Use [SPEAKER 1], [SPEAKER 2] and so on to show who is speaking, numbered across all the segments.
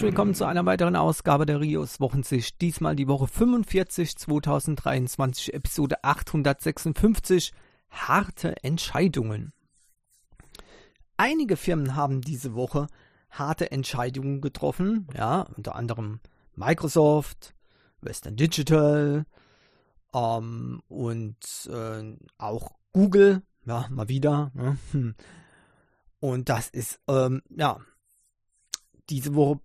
[SPEAKER 1] herzlich willkommen zu einer weiteren Ausgabe der Rios Wochensicht. Diesmal die Woche 45 2023, Episode 856. Harte Entscheidungen. Einige Firmen haben diese Woche harte Entscheidungen getroffen, ja, unter anderem Microsoft, Western Digital ähm, und äh, auch Google, ja, mal wieder. Ne? Hm. Und das ist, ähm, ja, diese Woche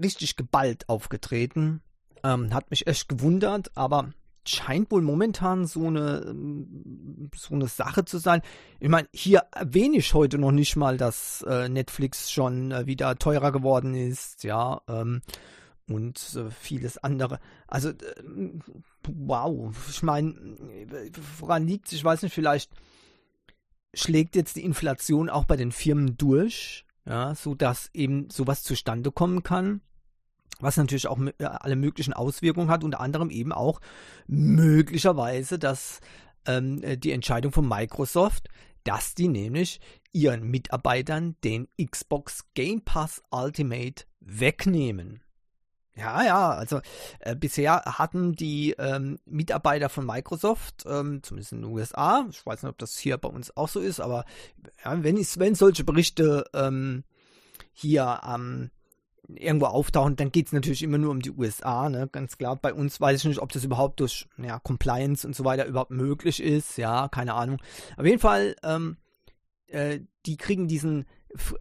[SPEAKER 1] richtig geballt aufgetreten. Ähm, hat mich echt gewundert, aber scheint wohl momentan so eine, ähm, so eine Sache zu sein. Ich meine, hier erwähne ich heute noch nicht mal, dass äh, Netflix schon äh, wieder teurer geworden ist, ja, ähm, und äh, vieles andere. Also, äh, wow, ich meine, woran liegt es? Ich weiß nicht, vielleicht schlägt jetzt die Inflation auch bei den Firmen durch, ja, so dass eben sowas zustande kommen kann, was natürlich auch äh, alle möglichen Auswirkungen hat, unter anderem eben auch möglicherweise, dass ähm, äh, die Entscheidung von Microsoft, dass die nämlich ihren Mitarbeitern den Xbox Game Pass Ultimate wegnehmen. Ja, ja, also äh, bisher hatten die ähm, Mitarbeiter von Microsoft, ähm, zumindest in den USA, ich weiß nicht, ob das hier bei uns auch so ist, aber ja, wenn, ich, wenn solche Berichte ähm, hier ähm, irgendwo auftauchen, dann geht es natürlich immer nur um die USA, ne? ganz klar. Bei uns weiß ich nicht, ob das überhaupt durch ja, Compliance und so weiter überhaupt möglich ist, ja, keine Ahnung. Auf jeden Fall, ähm, äh, die kriegen diesen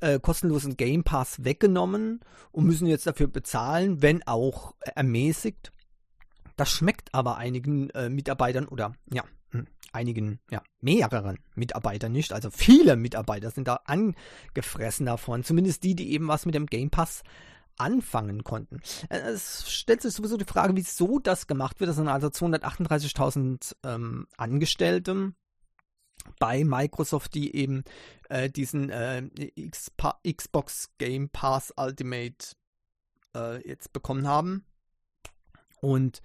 [SPEAKER 1] äh, kostenlosen Game Pass weggenommen und müssen jetzt dafür bezahlen, wenn auch ermäßigt. Das schmeckt aber einigen äh, Mitarbeitern oder ja, hm, einigen, ja, mehreren Mitarbeitern nicht. Also viele Mitarbeiter sind da angefressen davon. Zumindest die, die eben was mit dem Game Pass anfangen konnten. Äh, es stellt sich sowieso die Frage, wieso das gemacht wird. Das sind also 238.000 ähm, Angestellte bei Microsoft, die eben äh, diesen äh, Xbox Game Pass Ultimate äh, jetzt bekommen haben. Und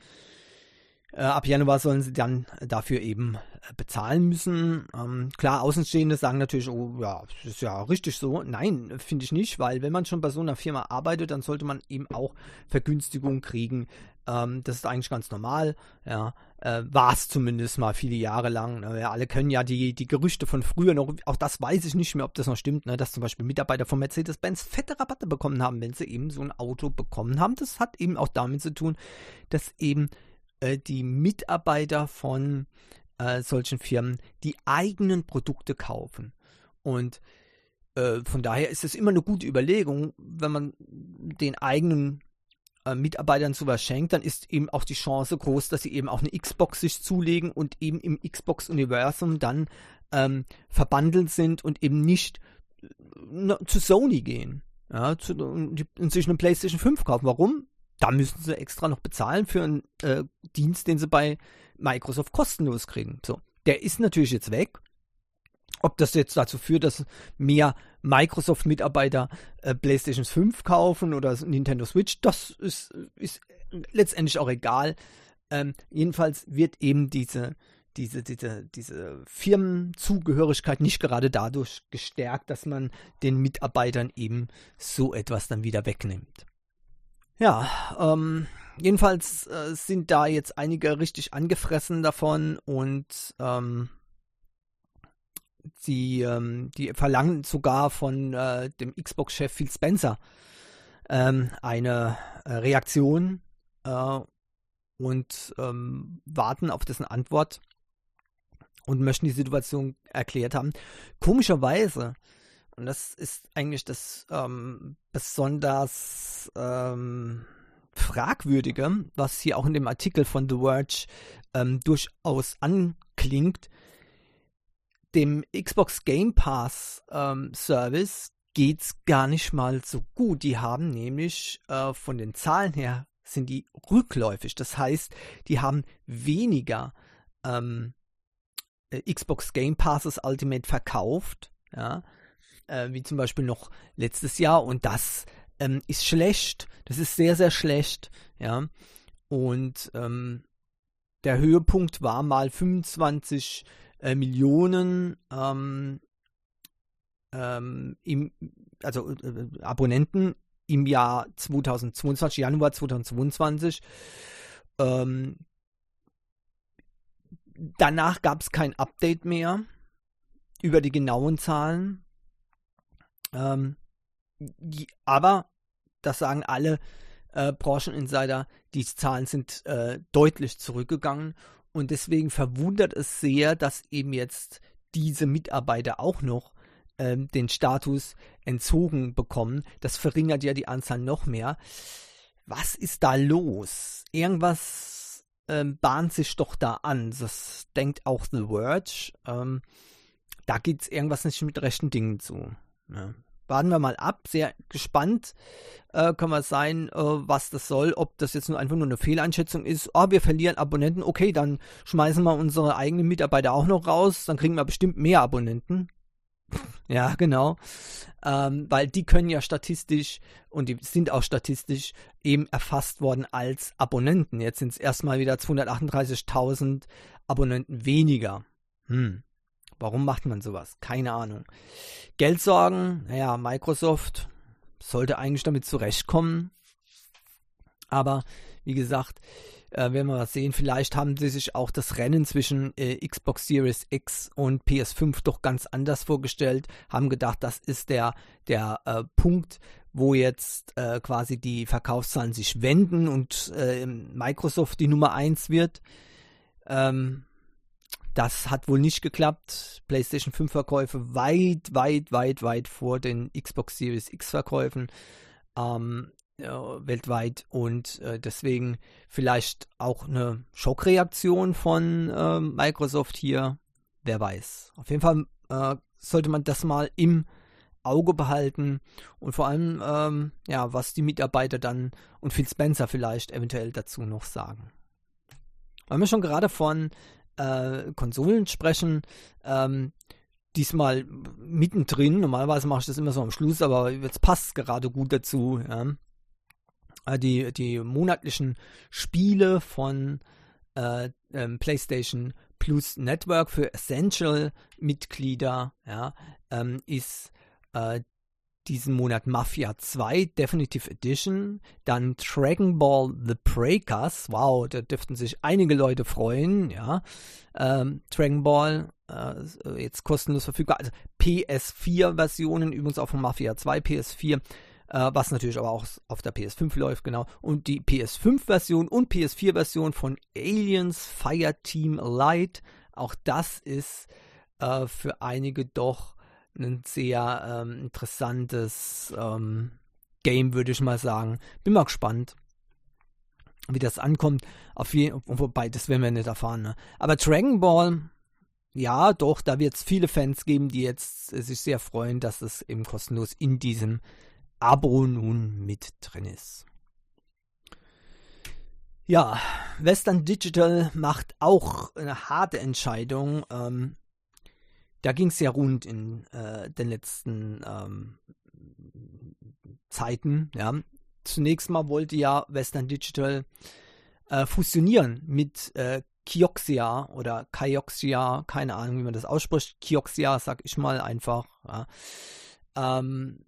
[SPEAKER 1] ab Januar sollen sie dann dafür eben äh, bezahlen müssen. Ähm, klar, Außenstehende sagen natürlich, oh ja, das ist ja richtig so. Nein, finde ich nicht, weil wenn man schon bei so einer Firma arbeitet, dann sollte man eben auch Vergünstigungen kriegen. Ähm, das ist eigentlich ganz normal. Ja, äh, war es zumindest mal viele Jahre lang. Ne? Wir alle können ja die, die Gerüchte von früher noch, auch das weiß ich nicht mehr, ob das noch stimmt, ne? dass zum Beispiel Mitarbeiter von Mercedes-Benz fette Rabatte bekommen haben, wenn sie eben so ein Auto bekommen haben. Das hat eben auch damit zu tun, dass eben äh, die Mitarbeiter von äh, solchen Firmen die eigenen Produkte kaufen. Und äh, von daher ist es immer eine gute Überlegung, wenn man den eigenen äh, Mitarbeitern sowas schenkt, dann ist eben auch die Chance groß, dass sie eben auch eine Xbox sich zulegen und eben im Xbox-Universum dann ähm, verbandelt sind und eben nicht äh, zu Sony gehen. Ja, zu, und, und sich eine PlayStation 5 kaufen. Warum? Da müssen sie extra noch bezahlen für einen äh, Dienst, den sie bei Microsoft kostenlos kriegen. So, der ist natürlich jetzt weg. Ob das jetzt dazu führt, dass mehr Microsoft-Mitarbeiter äh, PlayStation 5 kaufen oder Nintendo Switch, das ist, ist letztendlich auch egal. Ähm, jedenfalls wird eben diese, diese, diese, diese Firmenzugehörigkeit nicht gerade dadurch gestärkt, dass man den Mitarbeitern eben so etwas dann wieder wegnimmt. Ja, ähm, jedenfalls äh, sind da jetzt einige richtig angefressen davon und ähm, die, ähm, die verlangen sogar von äh, dem Xbox-Chef Phil Spencer ähm, eine äh, Reaktion äh, und ähm, warten auf dessen Antwort und möchten die Situation erklärt haben. Komischerweise und das ist eigentlich das ähm, besonders ähm, Fragwürdige, was hier auch in dem Artikel von The Verge ähm, durchaus anklingt. Dem Xbox Game Pass ähm, Service geht es gar nicht mal so gut. Die haben nämlich äh, von den Zahlen her sind die rückläufig. Das heißt, die haben weniger ähm, äh, Xbox Game Passes Ultimate verkauft, ja, äh, wie zum Beispiel noch letztes Jahr und das ähm, ist schlecht. Das ist sehr, sehr schlecht, ja. Und ähm, der Höhepunkt war mal 25 äh, Millionen ähm, ähm, im, also äh, Abonnenten im Jahr 2022, Januar 2022. Ähm, danach gab es kein Update mehr über die genauen Zahlen. Ähm, aber das sagen alle äh, Brancheninsider, die Zahlen sind äh, deutlich zurückgegangen und deswegen verwundert es sehr, dass eben jetzt diese Mitarbeiter auch noch ähm, den Status entzogen bekommen. Das verringert ja die Anzahl noch mehr. Was ist da los? Irgendwas ähm, bahnt sich doch da an. Das denkt auch The Verge. Ähm, da geht es irgendwas nicht mit rechten Dingen zu. Ja warten wir mal ab. Sehr gespannt äh, kann man sein, äh, was das soll. Ob das jetzt nur einfach nur eine Fehleinschätzung ist. Oh, wir verlieren Abonnenten. Okay, dann schmeißen wir unsere eigenen Mitarbeiter auch noch raus. Dann kriegen wir bestimmt mehr Abonnenten. ja, genau. Ähm, weil die können ja statistisch und die sind auch statistisch eben erfasst worden als Abonnenten. Jetzt sind es erstmal wieder 238.000 Abonnenten weniger. Hm. Warum macht man sowas? Keine Ahnung. Geldsorgen, naja, Microsoft sollte eigentlich damit zurechtkommen. Aber wie gesagt, äh, werden wir mal sehen, vielleicht haben sie sich auch das Rennen zwischen äh, Xbox Series X und PS5 doch ganz anders vorgestellt, haben gedacht, das ist der, der äh, Punkt, wo jetzt äh, quasi die Verkaufszahlen sich wenden und äh, Microsoft die Nummer 1 wird. Ähm, das hat wohl nicht geklappt. PlayStation 5 Verkäufe weit, weit, weit, weit vor den Xbox Series X Verkäufen ähm, äh, weltweit und äh, deswegen vielleicht auch eine Schockreaktion von äh, Microsoft hier. Wer weiß. Auf jeden Fall äh, sollte man das mal im Auge behalten und vor allem, ähm, ja, was die Mitarbeiter dann und Phil Spencer vielleicht eventuell dazu noch sagen. Weil wir schon gerade von äh, Konsolen sprechen. Ähm, diesmal mittendrin. Normalerweise mache ich das immer so am Schluss, aber jetzt passt es gerade gut dazu. Ja. Äh, die, die monatlichen Spiele von äh, ähm, PlayStation Plus Network für Essential-Mitglieder ja, ähm, ist äh, diesen Monat Mafia 2 Definitive Edition, dann Dragon Ball The Breakers, wow, da dürften sich einige Leute freuen, ja. Ähm, Dragon Ball äh, jetzt kostenlos verfügbar, also PS4-Versionen, übrigens auch von Mafia 2 PS4, äh, was natürlich aber auch auf der PS5 läuft, genau. Und die PS5-Version und PS4-Version von Aliens Fireteam Light, auch das ist äh, für einige doch ein sehr ähm, interessantes ähm, Game, würde ich mal sagen. Bin mal gespannt, wie das ankommt. Auf jeden wobei, das werden wir nicht erfahren. Ne? Aber Dragon Ball, ja, doch, da wird es viele Fans geben, die jetzt äh, sich sehr freuen, dass es eben kostenlos in diesem Abo nun mit drin ist. Ja, Western Digital macht auch eine harte Entscheidung. Ähm, da ging es ja rund in äh, den letzten ähm, Zeiten. Ja. Zunächst mal wollte ja Western Digital äh, fusionieren mit äh, Kioxia oder Kioxia, keine Ahnung, wie man das ausspricht. Kioxia, sag ich mal einfach. Ja. Ähm,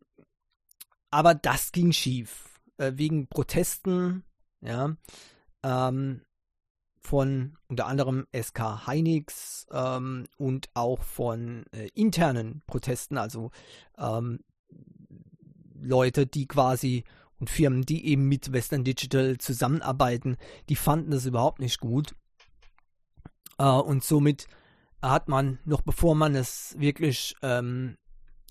[SPEAKER 1] aber das ging schief. Äh, wegen Protesten, ja. Ähm, von unter anderem SK Heinix ähm, und auch von äh, internen Protesten, also ähm, Leute, die quasi und Firmen, die eben mit Western Digital zusammenarbeiten, die fanden das überhaupt nicht gut. Äh, und somit hat man, noch bevor man es wirklich ähm,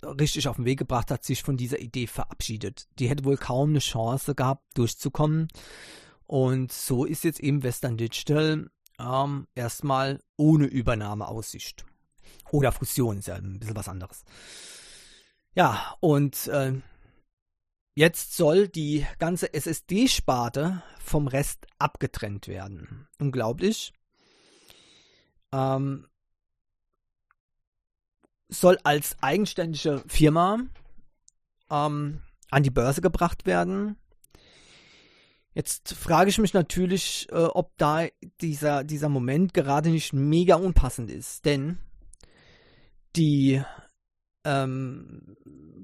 [SPEAKER 1] richtig auf den Weg gebracht hat, sich von dieser Idee verabschiedet. Die hätte wohl kaum eine Chance gehabt, durchzukommen. Und so ist jetzt eben Western Digital ähm, erstmal ohne Übernahmeaussicht. Oder Fusion ist ja ein bisschen was anderes. Ja, und äh, jetzt soll die ganze SSD-Sparte vom Rest abgetrennt werden. Unglaublich. Ähm, soll als eigenständige Firma ähm, an die Börse gebracht werden. Jetzt frage ich mich natürlich, äh, ob da dieser, dieser Moment gerade nicht mega unpassend ist, denn die ähm,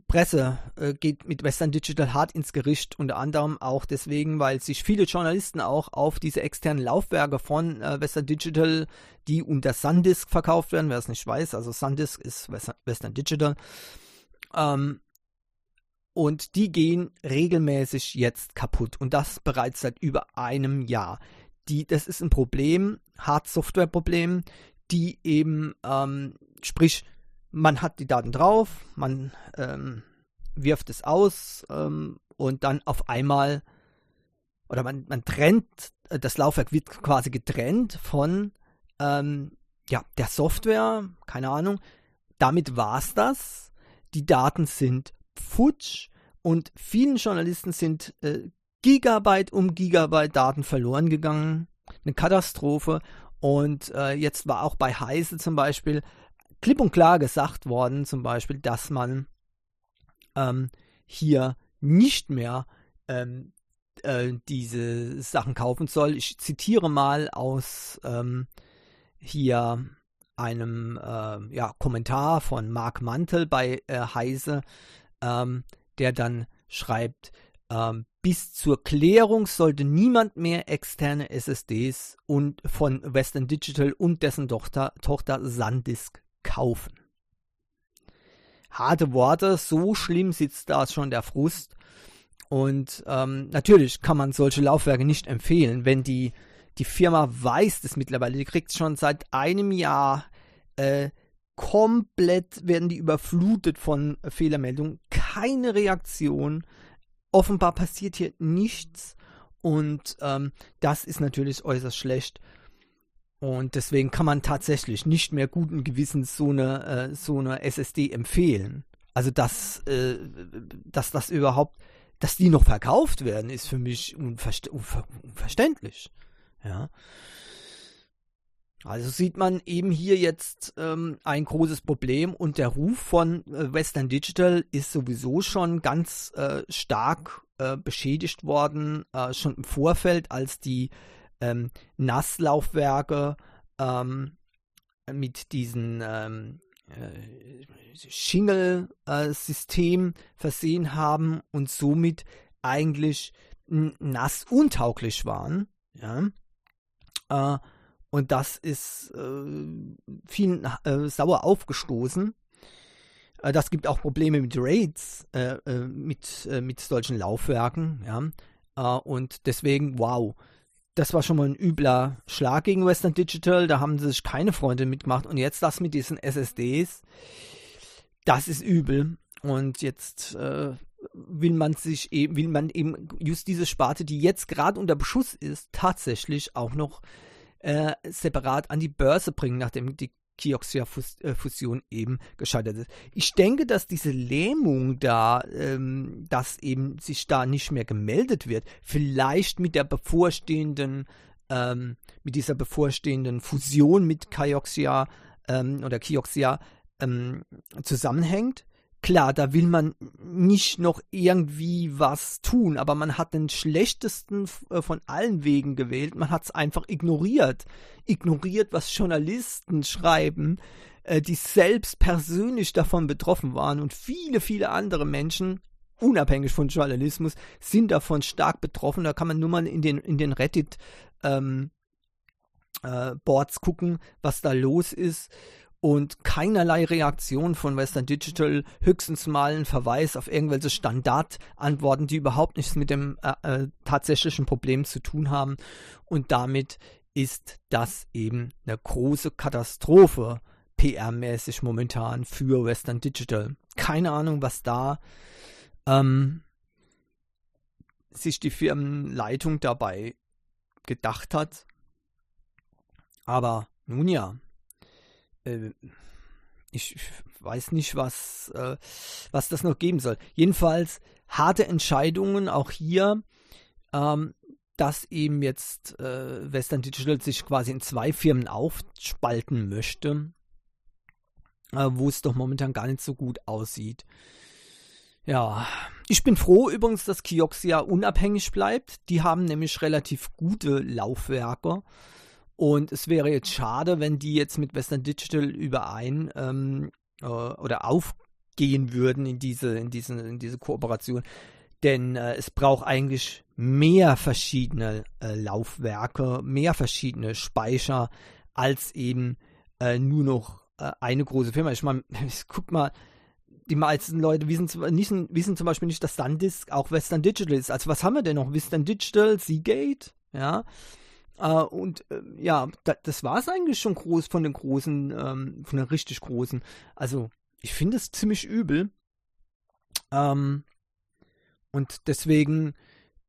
[SPEAKER 1] Presse äh, geht mit Western Digital hart ins Gericht, unter anderem auch deswegen, weil sich viele Journalisten auch auf diese externen Laufwerke von äh, Western Digital, die unter Sandisk verkauft werden, wer es nicht weiß, also Sandisk ist Western Digital, ähm, und die gehen regelmäßig jetzt kaputt und das bereits seit über einem Jahr. Die, das ist ein Problem, Hard-Software-Problem, die eben, ähm, sprich, man hat die Daten drauf, man ähm, wirft es aus ähm, und dann auf einmal, oder man, man trennt, äh, das Laufwerk wird quasi getrennt von ähm, ja, der Software, keine Ahnung. Damit war es das. Die Daten sind futsch und vielen Journalisten sind äh, Gigabyte um Gigabyte Daten verloren gegangen. Eine Katastrophe. Und äh, jetzt war auch bei Heise zum Beispiel klipp und klar gesagt worden, zum Beispiel, dass man ähm, hier nicht mehr ähm, äh, diese Sachen kaufen soll. Ich zitiere mal aus ähm, hier einem äh, ja, Kommentar von Mark Mantel bei äh, Heise, ähm, der dann schreibt, ähm, bis zur Klärung sollte niemand mehr externe SSDs und von Western Digital und dessen Tochter, Tochter Sandisk kaufen. Harte Worte, so schlimm sitzt da schon der Frust. Und ähm, natürlich kann man solche Laufwerke nicht empfehlen, wenn die, die Firma weiß das mittlerweile. Die kriegt schon seit einem Jahr äh, komplett, werden die überflutet von Fehlermeldungen. Keine Reaktion. Offenbar passiert hier nichts. Und ähm, das ist natürlich äußerst schlecht. Und deswegen kann man tatsächlich nicht mehr guten Gewissens so eine, äh, so eine SSD empfehlen. Also dass, äh, dass das überhaupt, dass die noch verkauft werden, ist für mich unverst unver unverständlich. Ja. Also sieht man eben hier jetzt ähm, ein großes Problem und der Ruf von äh, Western Digital ist sowieso schon ganz äh, stark äh, beschädigt worden, äh, schon im Vorfeld, als die ähm, Nasslaufwerke ähm, mit diesem ähm, äh, Shingle-System versehen haben und somit eigentlich nassuntauglich waren. Ja. Äh, und das ist äh, vielen äh, sauer aufgestoßen. Äh, das gibt auch Probleme mit Raids, äh, äh, mit, mit solchen Laufwerken. Ja. und deswegen, wow, das war schon mal ein übler Schlag gegen Western Digital. Da haben sie sich keine Freunde mitgemacht. Und jetzt das mit diesen SSDs, das ist übel. Und jetzt äh, will man sich eben, will man eben just diese Sparte, die jetzt gerade unter Beschuss ist, tatsächlich auch noch äh, separat an die Börse bringen, nachdem die Kioxia-Fusion eben gescheitert ist. Ich denke, dass diese Lähmung da, ähm, dass eben sich da nicht mehr gemeldet wird, vielleicht mit der bevorstehenden, ähm, mit dieser bevorstehenden Fusion mit Kioxia ähm, oder Kioxia ähm, zusammenhängt. Klar, da will man nicht noch irgendwie was tun, aber man hat den schlechtesten äh, von allen Wegen gewählt. Man hat es einfach ignoriert. Ignoriert, was Journalisten schreiben, äh, die selbst persönlich davon betroffen waren und viele, viele andere Menschen, unabhängig von Journalismus, sind davon stark betroffen. Da kann man nur mal in den, in den Reddit ähm, äh, Boards gucken, was da los ist und keinerlei Reaktion von Western Digital, höchstens mal ein Verweis auf irgendwelche Standardantworten, die überhaupt nichts mit dem äh, äh, tatsächlichen Problem zu tun haben. Und damit ist das eben eine große Katastrophe PR-mäßig momentan für Western Digital. Keine Ahnung, was da ähm, sich die Firmenleitung dabei gedacht hat. Aber nun ja, äh, ich weiß nicht, was, äh, was das noch geben soll. Jedenfalls harte Entscheidungen auch hier, ähm, dass eben jetzt äh, Western Digital sich quasi in zwei Firmen aufspalten möchte, äh, wo es doch momentan gar nicht so gut aussieht. Ja, ich bin froh übrigens, dass Kioxia unabhängig bleibt. Die haben nämlich relativ gute Laufwerke. Und es wäre jetzt schade, wenn die jetzt mit Western Digital überein ähm, äh, oder auf gehen würden in diese, in diese, in diese Kooperation. Denn äh, es braucht eigentlich mehr verschiedene äh, Laufwerke, mehr verschiedene Speicher als eben äh, nur noch äh, eine große Firma. Ich meine, guck mal, die meisten Leute wissen, wissen, wissen zum Beispiel nicht, dass Sandisk auch Western Digital ist. Also was haben wir denn noch? Western Digital, Seagate, ja. Äh, und äh, ja, da, das war es eigentlich schon groß von den großen, ähm, von den richtig großen. Also ich finde es ziemlich übel. Ähm, und deswegen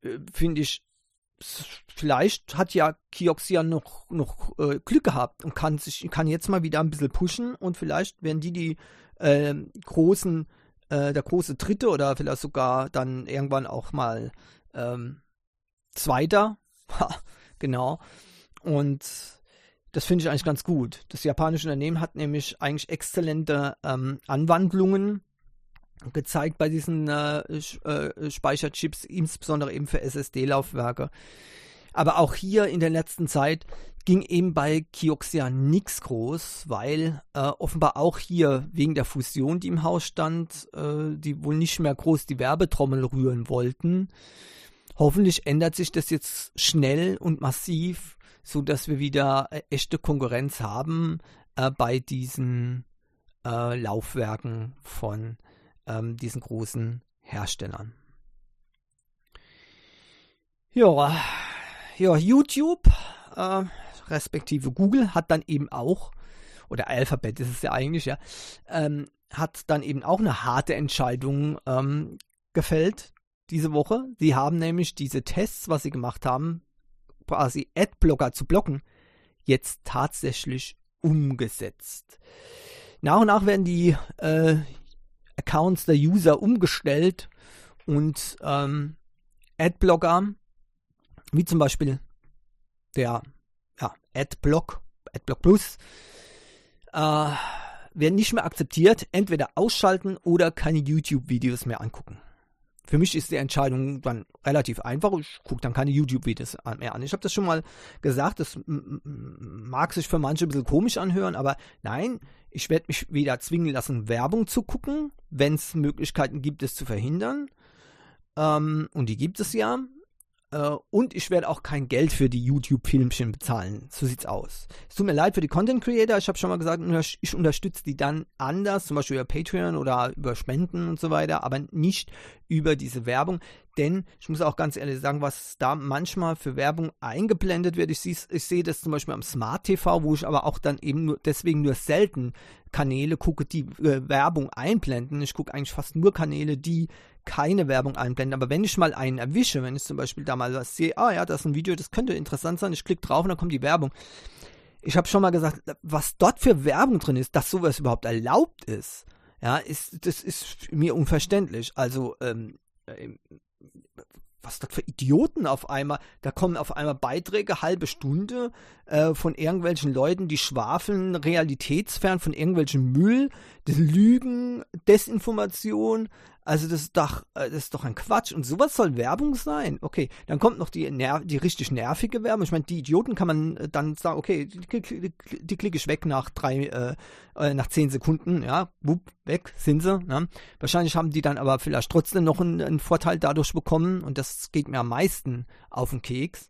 [SPEAKER 1] äh, finde ich, vielleicht hat ja Kioxia noch, noch äh, Glück gehabt und kann sich kann jetzt mal wieder ein bisschen pushen und vielleicht werden die die äh, großen, äh, der große Dritte oder vielleicht sogar dann irgendwann auch mal ähm, Zweiter. genau. Und das finde ich eigentlich ganz gut. Das japanische Unternehmen hat nämlich eigentlich exzellente ähm, Anwandlungen gezeigt bei diesen äh, äh, Speicherchips, insbesondere eben für SSD-Laufwerke. Aber auch hier in der letzten Zeit ging eben bei Kioxia nichts groß, weil äh, offenbar auch hier wegen der Fusion, die im Haus stand, äh, die wohl nicht mehr groß die Werbetrommel rühren wollten. Hoffentlich ändert sich das jetzt schnell und massiv, so dass wir wieder äh, echte Konkurrenz haben äh, bei diesen äh, Laufwerken von ähm, diesen großen Herstellern. Ja, ja YouTube, äh, respektive Google, hat dann eben auch, oder Alphabet ist es ja eigentlich, ja, ähm, hat dann eben auch eine harte Entscheidung ähm, gefällt diese Woche. Sie haben nämlich diese Tests, was sie gemacht haben, quasi Adblocker zu blocken, jetzt tatsächlich umgesetzt. Nach und nach werden die äh, Accounts der User umgestellt und ähm, Adblocker, wie zum Beispiel der ja, Adblock, Adblock Plus, äh, werden nicht mehr akzeptiert, entweder ausschalten oder keine YouTube-Videos mehr angucken. Für mich ist die Entscheidung dann relativ einfach. Ich gucke dann keine YouTube-Videos mehr an. Ich habe das schon mal gesagt, das mag sich für manche ein bisschen komisch anhören, aber nein, ich werde mich weder zwingen lassen, Werbung zu gucken, wenn es Möglichkeiten gibt, es zu verhindern. Ähm, und die gibt es ja. Äh, und ich werde auch kein Geld für die YouTube-Filmchen bezahlen. So sieht's aus. Es tut mir leid für die Content Creator. Ich habe schon mal gesagt, ich unterstütze die dann anders, zum Beispiel über Patreon oder über Spenden und so weiter, aber nicht über diese Werbung. Denn ich muss auch ganz ehrlich sagen, was da manchmal für Werbung eingeblendet wird. Ich sehe ich seh das zum Beispiel am Smart TV, wo ich aber auch dann eben nur, deswegen nur selten Kanäle gucke, die äh, Werbung einblenden. Ich gucke eigentlich fast nur Kanäle, die keine Werbung einblenden. Aber wenn ich mal einen erwische, wenn ich zum Beispiel da mal was sehe, ah ja, das ist ein Video, das könnte interessant sein, ich klicke drauf und dann kommt die Werbung. Ich habe schon mal gesagt, was dort für Werbung drin ist, dass sowas überhaupt erlaubt ist, ja, ist, das ist mir unverständlich. Also, ähm, was das für Idioten auf einmal, da kommen auf einmal Beiträge, halbe Stunde äh, von irgendwelchen Leuten, die schwafeln, realitätsfern von irgendwelchen Müll, Lügen, Desinformation, also das ist doch, äh, das ist doch ein Quatsch. Und sowas soll Werbung sein? Okay, dann kommt noch die, ner die richtig nervige Werbung. Ich meine, die Idioten kann man äh, dann sagen, okay, die, die, die klicke ich weg nach drei, äh, äh, nach zehn Sekunden, ja, wupp, weg sind sie. Ja. Wahrscheinlich haben die dann aber vielleicht trotzdem noch einen, einen Vorteil dadurch bekommen und das geht mir am meisten auf den Keks.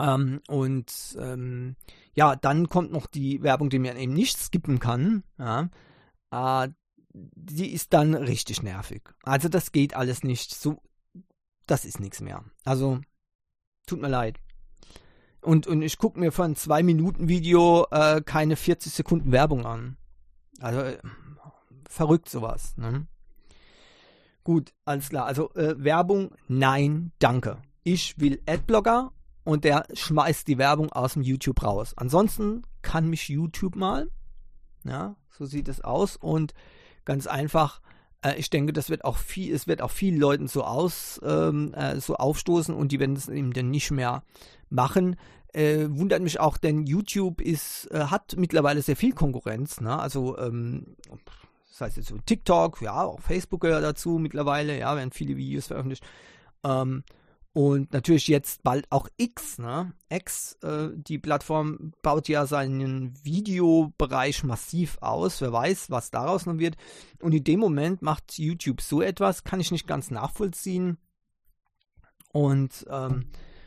[SPEAKER 1] Ähm, und ähm, ja, dann kommt noch die Werbung, die man eben nicht skippen kann. Ja. Äh, die ist dann richtig nervig. Also das geht alles nicht. So, das ist nichts mehr. Also, tut mir leid. Und, und ich gucke mir von zwei Minuten Video äh, keine 40 Sekunden Werbung an. Also, äh, verrückt sowas. Ne? Gut, alles klar. Also, äh, Werbung, nein, danke. Ich will Adblocker und der schmeißt die Werbung aus dem YouTube raus. Ansonsten kann mich YouTube mal. Ja, so sieht es aus. Und Ganz einfach. Äh, ich denke, das wird auch viel, es wird auch vielen Leuten so aus, ähm, äh, so aufstoßen und die werden es eben dann nicht mehr machen. Äh, wundert mich auch, denn YouTube ist, äh, hat mittlerweile sehr viel Konkurrenz. Ne? Also ähm, das heißt jetzt so TikTok, ja, auch Facebook gehört dazu mittlerweile, ja, werden viele Videos veröffentlicht. Ähm, Und natürlich jetzt bald auch X, ne? X, äh, die Plattform baut ja seinen Videobereich massiv aus. Wer weiß, was daraus noch wird. Und in dem Moment macht YouTube so etwas, kann ich nicht ganz nachvollziehen. Und ähm,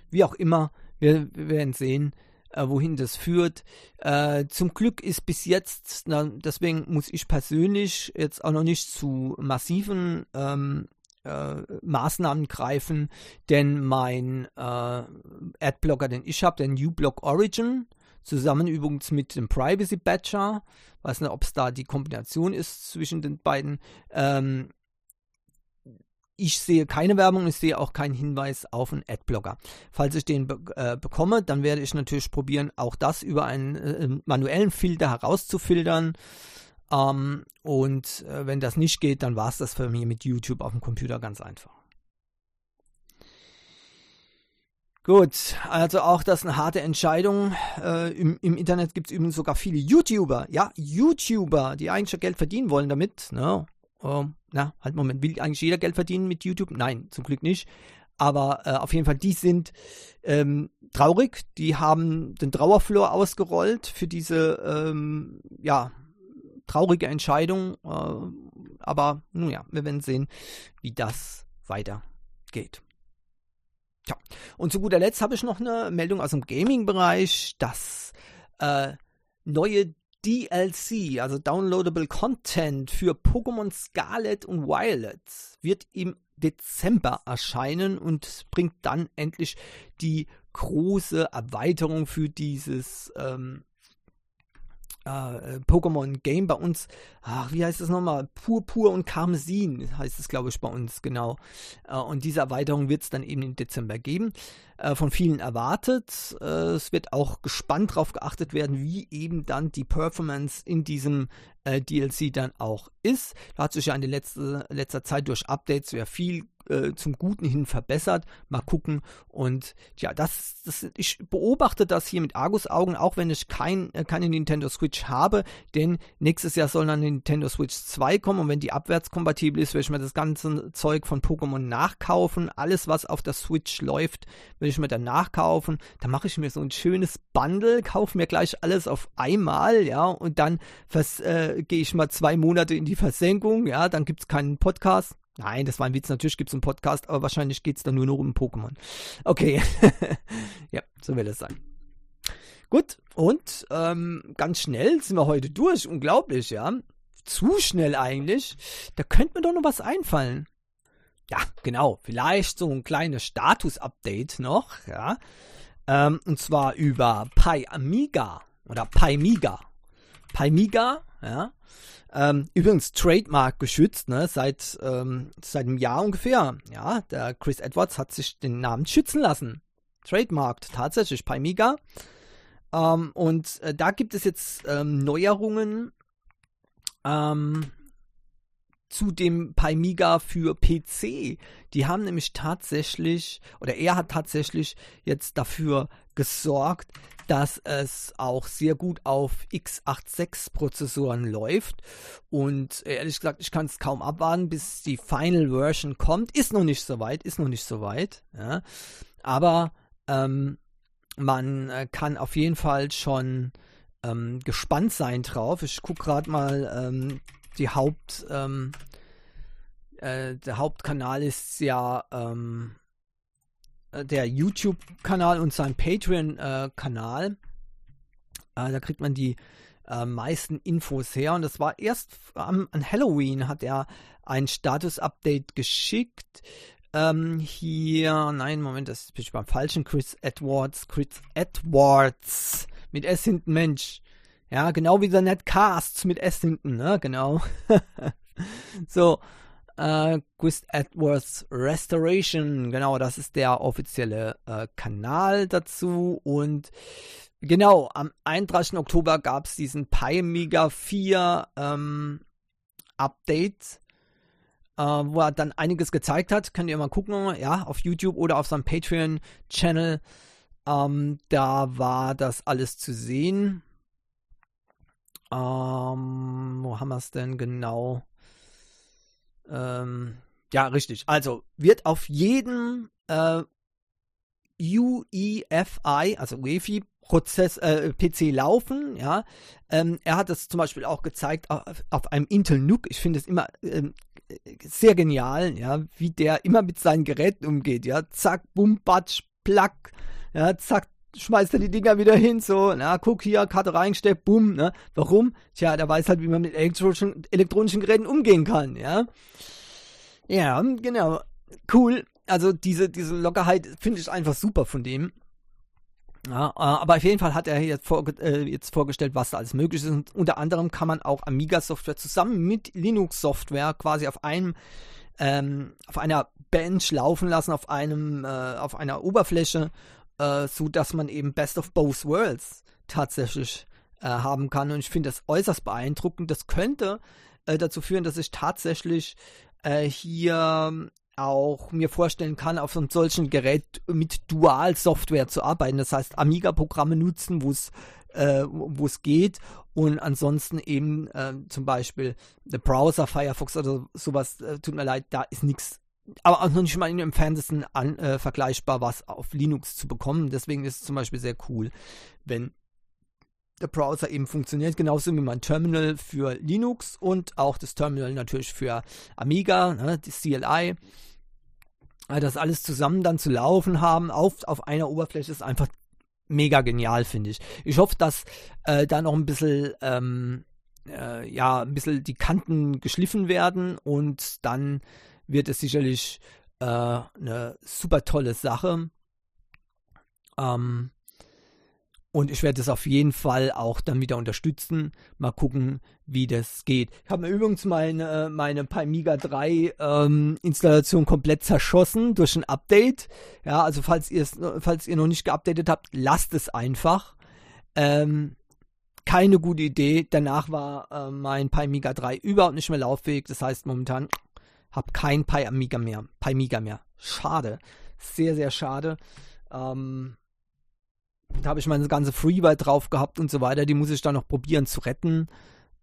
[SPEAKER 1] wie auch immer, wir, wir werden sehen, äh, wohin das führt. Äh, zum Glück ist bis jetzt, na, deswegen muss ich persönlich jetzt auch noch nicht zu massiven ähm, äh, Maßnahmen greifen, denn mein äh, Adblocker, den ich habe, der uBlock Origin, zusammen übrigens mit dem Privacy Badger, weiß nicht, ob es da die Kombination ist zwischen den beiden, ähm, ich sehe keine Werbung, ich sehe auch keinen Hinweis auf einen Adblocker. Falls ich den be äh, bekomme, dann werde ich natürlich probieren, auch das über einen äh, manuellen Filter herauszufiltern. Ähm, und äh, wenn das nicht geht, dann war es das für mich mit YouTube auf dem Computer ganz einfach. Gut, also auch das eine harte Entscheidung. Äh, im, im, Internet gibt es übrigens sogar viele YouTuber, ja, YouTuber, die eigentlich schon Geld verdienen wollen damit. Ne? Oh, na, halt Moment, will eigentlich jeder Geld verdienen mit YouTube? Nein, zum Glück nicht. Aber äh, auf jeden Fall, die sind ähm, traurig. Die haben den Trauerflor ausgerollt für diese, ähm, ja, traurige Entscheidung. Äh, aber nun ja, wir werden sehen, wie das weitergeht. Tja, und zu guter Letzt habe ich noch eine Meldung aus dem Gaming-Bereich, dass äh, neue DLC, also Downloadable Content für Pokémon Scarlet und Violet, wird im Dezember erscheinen und bringt dann endlich die große Erweiterung für dieses ähm, äh, Pokémon Game bei uns, ach, wie heißt das nochmal? Purpur und Karmesin heißt es, glaube ich, bei uns, genau. Äh, und diese Erweiterung wird es dann eben im Dezember geben. Äh, von vielen erwartet. Äh, es wird auch gespannt darauf geachtet werden, wie eben dann die Performance in diesem äh, DLC dann auch ist. Da hat sich ja in der letzte, letzter Zeit durch Updates ja viel äh, zum Guten hin verbessert. Mal gucken. Und ja, das, das, ich beobachte das hier mit Argus-Augen, auch wenn ich kein, äh, keine Nintendo Switch habe, denn nächstes Jahr soll dann Nintendo Switch 2 kommen und wenn die abwärtskompatibel ist, werde ich mir das ganze Zeug von Pokémon nachkaufen. Alles, was auf der Switch läuft, will ich mir dann nachkaufen. Da mache ich mir so ein schönes Bundle, kaufe mir gleich alles auf einmal, ja, und dann äh, gehe ich mal zwei Monate in die Versenkung, ja, dann gibt es keinen Podcast. Nein, das war ein Witz. Natürlich gibt es einen Podcast, aber wahrscheinlich geht es dann nur noch um Pokémon. Okay. ja, so will es sein. Gut, und ähm, ganz schnell sind wir heute durch. Unglaublich, ja. Zu schnell eigentlich. Da könnte mir doch noch was einfallen. Ja, genau. Vielleicht so ein kleines Status-Update noch, ja. Ähm, und zwar über Pi Amiga oder Pi Miga. Pi Miga, ja. Ähm, übrigens Trademark geschützt, ne, seit, ähm, seit einem Jahr ungefähr. Ja, der Chris Edwards hat sich den Namen schützen lassen. Trademarked, tatsächlich, Paimiga. Ähm, und äh, da gibt es jetzt ähm, Neuerungen ähm, zu dem Paimiga für PC. Die haben nämlich tatsächlich, oder er hat tatsächlich jetzt dafür gesorgt, dass es auch sehr gut auf x86-Prozessoren läuft. Und ehrlich gesagt, ich kann es kaum abwarten, bis die Final Version kommt. Ist noch nicht so weit, ist noch nicht so weit. Ja. Aber ähm, man äh, kann auf jeden Fall schon ähm, gespannt sein drauf. Ich gucke gerade mal ähm, die Haupt, ähm, äh, der Hauptkanal ist ja ähm, äh, der YouTube-Kanal und sein Patreon-Kanal. Äh, da kriegt man die äh, meisten Infos her. Und das war erst am, an Halloween hat er ein Status-Update geschickt. Ähm, hier, nein, Moment, das bin ich beim falschen. Chris Edwards, Chris Edwards mit S hinten, Mensch. Ja, genau wie der Netcasts mit S hinten, ne? Genau. so, äh, Chris Edwards Restoration, genau, das ist der offizielle äh, Kanal dazu. Und genau, am 31. Oktober gab es diesen Pi 4 ähm, Update. Äh, wo er dann einiges gezeigt hat. Könnt ihr mal gucken, ja, auf YouTube oder auf seinem Patreon-Channel. Ähm, da war das alles zu sehen. Ähm, wo haben wir es denn genau? Ähm, ja, richtig. Also wird auf jedem äh, UEFI, also UEFI Prozess, äh, PC laufen, ja. Ähm, er hat das zum Beispiel auch gezeigt auf, auf einem Intel NUC. Ich finde es immer ähm, sehr genial, ja, wie der immer mit seinen Geräten umgeht, ja. Zack, bum, batsch, plack, ja, zack, schmeißt er die Dinger wieder hin, so, na, guck hier, Karte reingesteckt, bumm, ne? Warum? Tja, der weiß halt, wie man mit elektronischen, elektronischen Geräten umgehen kann, ja. Ja, genau. Cool. Also diese, diese Lockerheit finde ich einfach super von dem. Ja, äh, aber auf jeden Fall hat er jetzt, vor, äh, jetzt vorgestellt, was da alles möglich ist. Und unter anderem kann man auch Amiga-Software zusammen mit Linux-Software quasi auf einem ähm, auf einer Bench laufen lassen, auf einem äh, auf einer Oberfläche, äh, so dass man eben Best of Both Worlds tatsächlich äh, haben kann. Und ich finde das äußerst beeindruckend. Das könnte äh, dazu führen, dass ich tatsächlich hier auch mir vorstellen kann, auf einem solchen Gerät mit Dual-Software zu arbeiten. Das heißt, Amiga-Programme nutzen, wo es äh, wo es geht und ansonsten eben äh, zum Beispiel der Browser, Firefox oder sowas, äh, tut mir leid, da ist nichts, aber auch noch nicht mal in dem Entferntesten an, äh, vergleichbar, was auf Linux zu bekommen. Deswegen ist es zum Beispiel sehr cool, wenn der Browser eben funktioniert, genauso wie mein Terminal für Linux und auch das Terminal natürlich für Amiga, ne, die CLI. Das alles zusammen dann zu laufen haben auf, auf einer Oberfläche ist einfach mega genial, finde ich. Ich hoffe, dass äh, da noch ein bisschen, ähm, äh, ja, ein bisschen die Kanten geschliffen werden und dann wird es sicherlich äh, eine super tolle Sache. Ähm, und ich werde es auf jeden Fall auch dann wieder unterstützen. Mal gucken, wie das geht. Ich habe mir übrigens meine, meine Pamiga 3 ähm, Installation komplett zerschossen durch ein Update. Ja, also falls falls ihr noch nicht geupdatet habt, lasst es einfach. Ähm, keine gute Idee. Danach war äh, mein Pamiga 3 überhaupt nicht mehr lauffähig. Das heißt, momentan habe kein Pi Amiga mehr. Pamiga mehr. Schade. Sehr, sehr schade. Ähm, da habe ich meine ganze Freeware drauf gehabt und so weiter. Die muss ich dann noch probieren zu retten.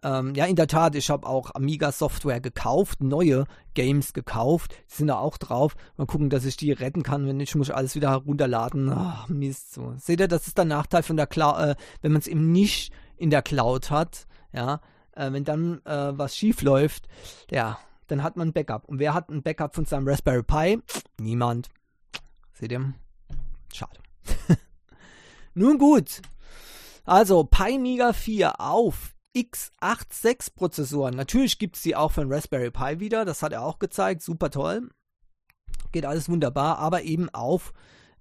[SPEAKER 1] Ähm, ja, in der Tat, ich habe auch Amiga-Software gekauft, neue Games gekauft. Die sind da auch drauf. Mal gucken, dass ich die retten kann. Wenn nicht, muss ich alles wieder herunterladen. Ach, Mist. So. Seht ihr, das ist der Nachteil von der Cloud, äh, wenn man es eben nicht in der Cloud hat. Ja, äh, wenn dann äh, was schief läuft, ja, dann hat man ein Backup. Und wer hat ein Backup von seinem Raspberry Pi? Niemand. Seht ihr? Schade. Nun gut. Also Pi 4 auf x86 Prozessoren. Natürlich gibt es die auch den Raspberry Pi wieder. Das hat er auch gezeigt. Super toll. Geht alles wunderbar. Aber eben auf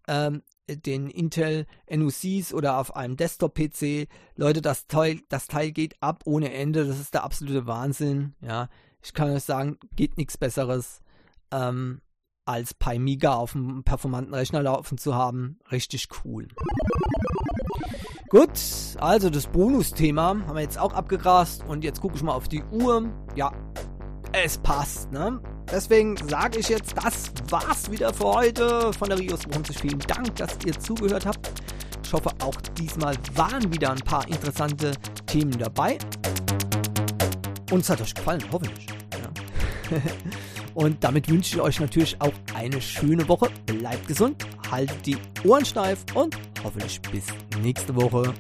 [SPEAKER 1] ähm, den Intel NUCs oder auf einem Desktop-PC. Leute, das Teil, das Teil geht ab ohne Ende. Das ist der absolute Wahnsinn. Ja, ich kann euch sagen, geht nichts Besseres. Ähm, als Pi auf einem performanten Rechner laufen zu haben. Richtig cool. Gut, also das Bonusthema haben wir jetzt auch abgegrast und jetzt gucke ich mal auf die Uhr. Ja, es passt, ne? Deswegen sage ich jetzt, das war's wieder für heute von der Rios Wohnsitz. Vielen Dank, dass ihr zugehört habt. Ich hoffe, auch diesmal waren wieder ein paar interessante Themen dabei. Und es hat euch gefallen, hoffentlich. Ja. Und damit wünsche ich euch natürlich auch eine schöne Woche. Bleibt gesund, haltet die Ohren steif und hoffentlich bis nächste Woche.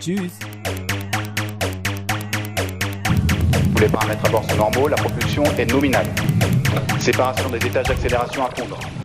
[SPEAKER 1] Tschüss.
[SPEAKER 2] Les paramètres à bord sont normaux, la propulsion est nominale. Séparation des étages d'accélération à fondre.